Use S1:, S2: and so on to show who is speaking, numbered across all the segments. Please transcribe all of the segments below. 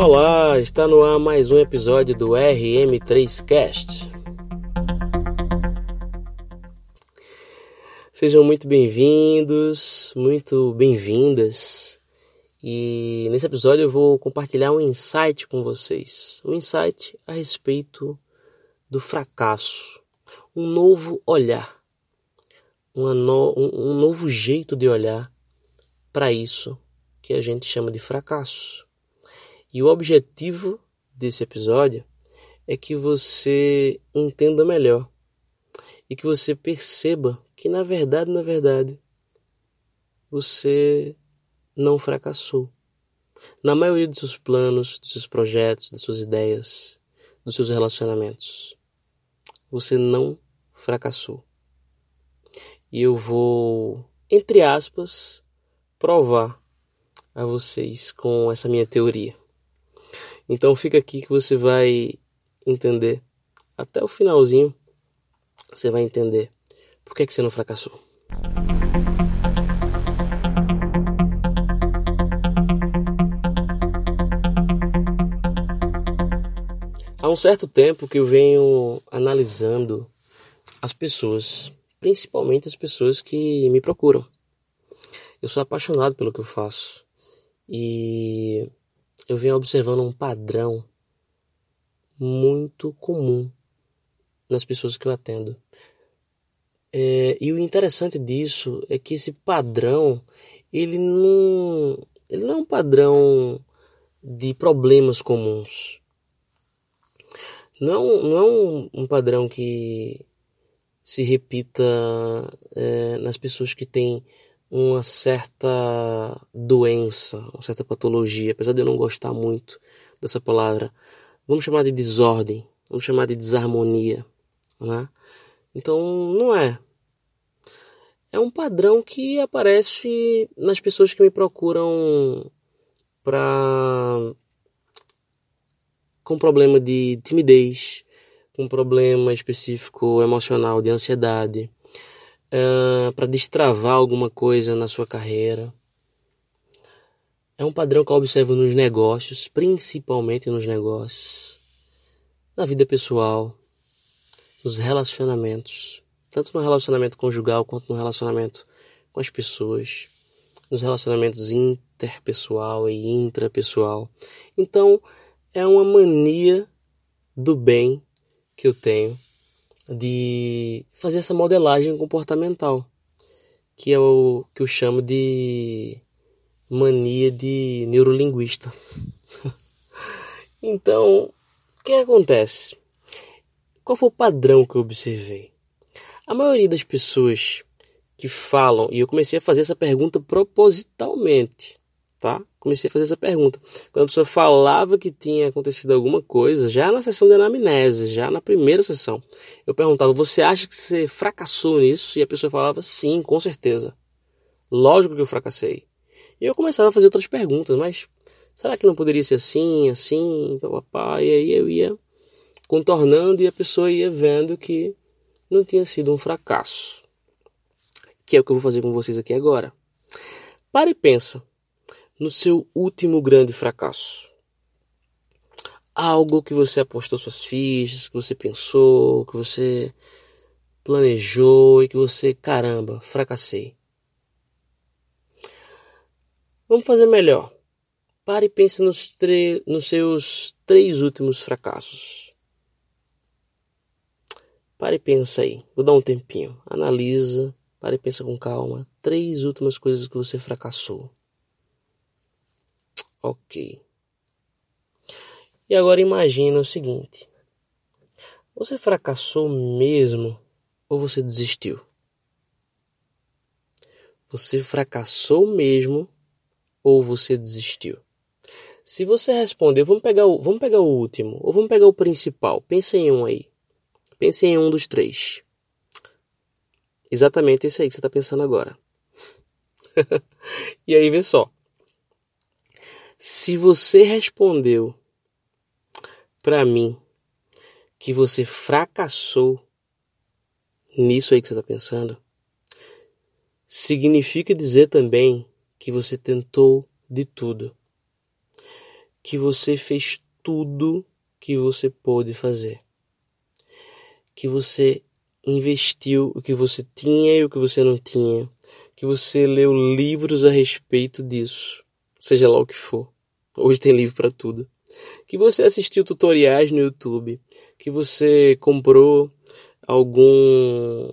S1: Olá, está no ar mais um episódio do RM3Cast. Sejam muito bem-vindos, muito bem-vindas. E nesse episódio eu vou compartilhar um insight com vocês. Um insight a respeito do fracasso. Um novo olhar. No, um, um novo jeito de olhar para isso que a gente chama de fracasso. E o objetivo desse episódio é que você entenda melhor e que você perceba que na verdade, na verdade, você não fracassou. Na maioria dos seus planos, dos seus projetos, das suas ideias, dos seus relacionamentos, você não fracassou. E eu vou, entre aspas, provar a vocês com essa minha teoria. Então fica aqui que você vai entender até o finalzinho. Você vai entender por que, é que você não fracassou. Há um certo tempo que eu venho analisando as pessoas, principalmente as pessoas que me procuram. Eu sou apaixonado pelo que eu faço e eu venho observando um padrão muito comum nas pessoas que eu atendo. É, e o interessante disso é que esse padrão ele não, ele não é um padrão de problemas comuns. Não, não é um, um padrão que se repita é, nas pessoas que têm uma certa doença, uma certa patologia, apesar de eu não gostar muito dessa palavra, vamos chamar de desordem, vamos chamar de desarmonia, né? Então, não é. É um padrão que aparece nas pessoas que me procuram para com problema de timidez, com problema específico emocional de ansiedade, uh, para destravar alguma coisa na sua carreira. É um padrão que eu observo nos negócios, principalmente nos negócios, na vida pessoal, nos relacionamentos, tanto no relacionamento conjugal quanto no relacionamento com as pessoas, nos relacionamentos interpessoal e intrapessoal. Então, é uma mania do bem que eu tenho de fazer essa modelagem comportamental, que é o que eu chamo de mania de neurolinguista. então, o que acontece? Qual foi o padrão que eu observei? A maioria das pessoas que falam, e eu comecei a fazer essa pergunta propositalmente, tá? Comecei a fazer essa pergunta. Quando a pessoa falava que tinha acontecido alguma coisa, já na sessão de anamnese, já na primeira sessão, eu perguntava: Você acha que você fracassou nisso? E a pessoa falava: Sim, com certeza. Lógico que eu fracassei. E eu começava a fazer outras perguntas, mas será que não poderia ser assim, assim, papapá? E aí eu ia contornando e a pessoa ia vendo que não tinha sido um fracasso. Que é o que eu vou fazer com vocês aqui agora. Para e pensa no seu último grande fracasso? Algo que você apostou suas fichas, que você pensou, que você planejou e que você, caramba, fracassei. Vamos fazer melhor. Pare e pense nos, nos seus três últimos fracassos. Pare e pensa aí. Vou dar um tempinho. Analisa. Pare e pensa com calma. Três últimas coisas que você fracassou. Ok. E agora imagina o seguinte: você fracassou mesmo ou você desistiu? Você fracassou mesmo ou você desistiu? Se você responder, vamos pegar o, vamos pegar o último ou vamos pegar o principal. Pense em um aí. Pense em um dos três. Exatamente esse aí que você está pensando agora. e aí, vê só. Se você respondeu para mim que você fracassou nisso aí que você está pensando, significa dizer também que você tentou de tudo. que você fez tudo que você pôde fazer. Que você investiu o que você tinha e o que você não tinha. Que você leu livros a respeito disso, seja lá o que for. Hoje tem livro para tudo. Que você assistiu tutoriais no YouTube, que você comprou algum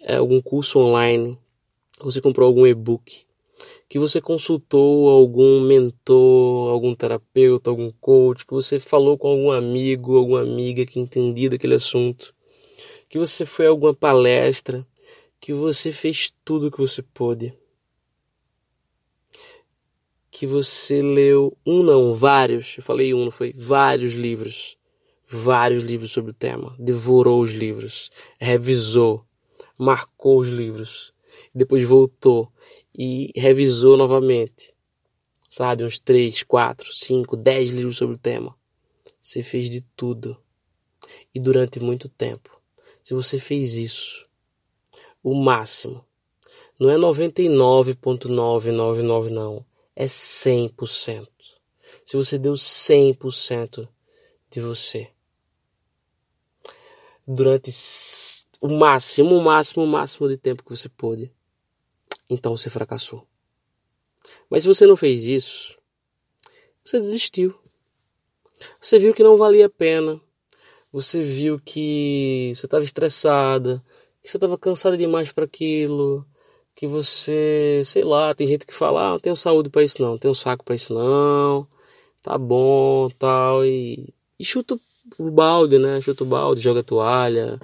S1: é, algum curso online, você comprou algum e-book, que você consultou algum mentor, algum terapeuta, algum coach, que você falou com algum amigo, alguma amiga que entendia daquele assunto, que você foi a alguma palestra, que você fez tudo o que você pôde. Que você leu um não, vários, eu falei um, não foi? Vários livros. Vários livros sobre o tema. Devorou os livros, revisou, marcou os livros, depois voltou e revisou novamente. Sabe, uns 3, 4, 5, 10 livros sobre o tema. Você fez de tudo. E durante muito tempo. Se você fez isso, o máximo, não é 99.999 não, é 100%. Se você deu 100% de você durante o máximo, o máximo, o máximo de tempo que você pôde, então você fracassou. Mas se você não fez isso, você desistiu. Você viu que não valia a pena. Você viu que você estava estressada, que você estava cansada demais para aquilo, que você, sei lá, tem gente que fala, ah, não tenho saúde para isso não, não tenho saco para isso não, tá bom, tal, e, e chuta o balde, né? Chuta o balde, joga a toalha,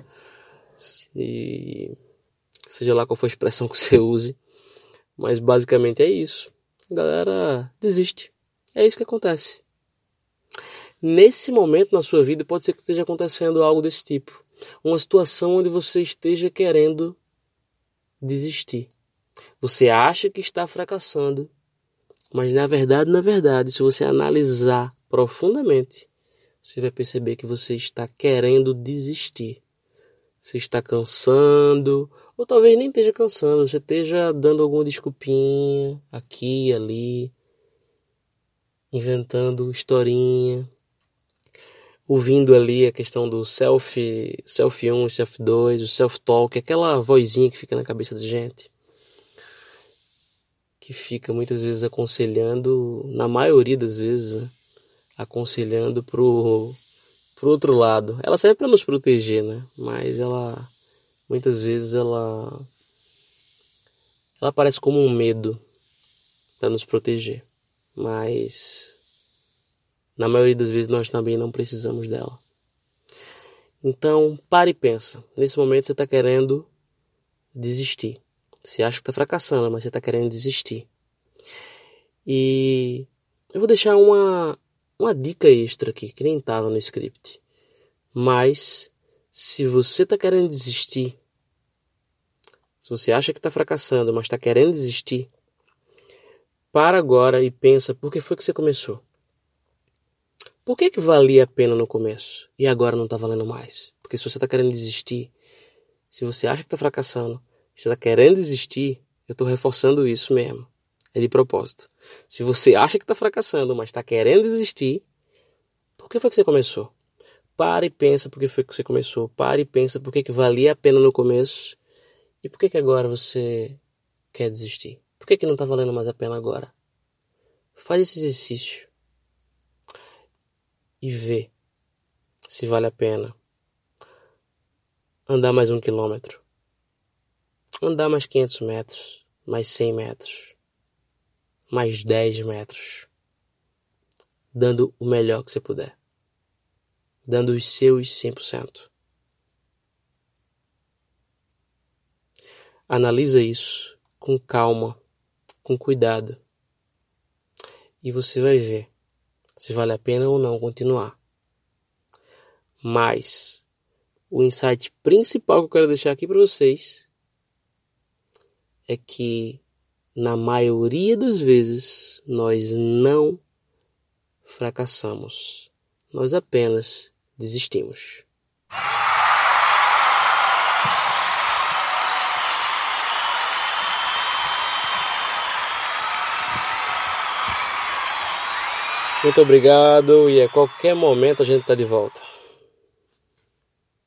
S1: e seja lá qual for a expressão que você use. Mas basicamente é isso. A galera desiste. É isso que acontece. Nesse momento na sua vida pode ser que esteja acontecendo algo desse tipo. Uma situação onde você esteja querendo desistir. Você acha que está fracassando, mas na verdade, na verdade, se você analisar profundamente, você vai perceber que você está querendo desistir. Você está cansando, ou talvez nem esteja cansando, você esteja dando alguma desculpinha aqui e ali, inventando historinha, ouvindo ali a questão do self, self 1 e self 2, o self talk, aquela vozinha que fica na cabeça da gente. Que fica muitas vezes aconselhando, na maioria das vezes, né? aconselhando pro pro outro lado. Ela serve para nos proteger, né? Mas ela muitas vezes ela ela parece como um medo para nos proteger, mas na maioria das vezes nós também não precisamos dela. Então, pare e pensa. Nesse momento você está querendo desistir. Você acha que está fracassando, mas você está querendo desistir. E eu vou deixar uma, uma dica extra aqui, que nem estava no script. Mas, se você está querendo desistir, se você acha que está fracassando, mas está querendo desistir, para agora e pensa por que foi que você começou. Por que, que valia a pena no começo e agora não está valendo mais? Porque se você está querendo desistir, se você acha que está fracassando, se está querendo desistir, eu estou reforçando isso mesmo. É de propósito. Se você acha que está fracassando, mas está querendo desistir, por que foi que você começou? Para e pensa por que foi que você começou. Para e pensa por que, que valia a pena no começo e por que, que agora você quer desistir? Por que, que não está valendo mais a pena agora? Faz esse exercício e vê se vale a pena andar mais um quilômetro, andar mais 500 metros, mais 100 metros, mais 10 metros, dando o melhor que você puder, dando os seus 100%. Analisa isso com calma, com cuidado. E você vai ver se vale a pena ou não continuar. Mas o insight principal que eu quero deixar aqui para vocês é que na maioria das vezes nós não fracassamos. Nós apenas desistimos. Muito obrigado e a qualquer momento a gente está de volta.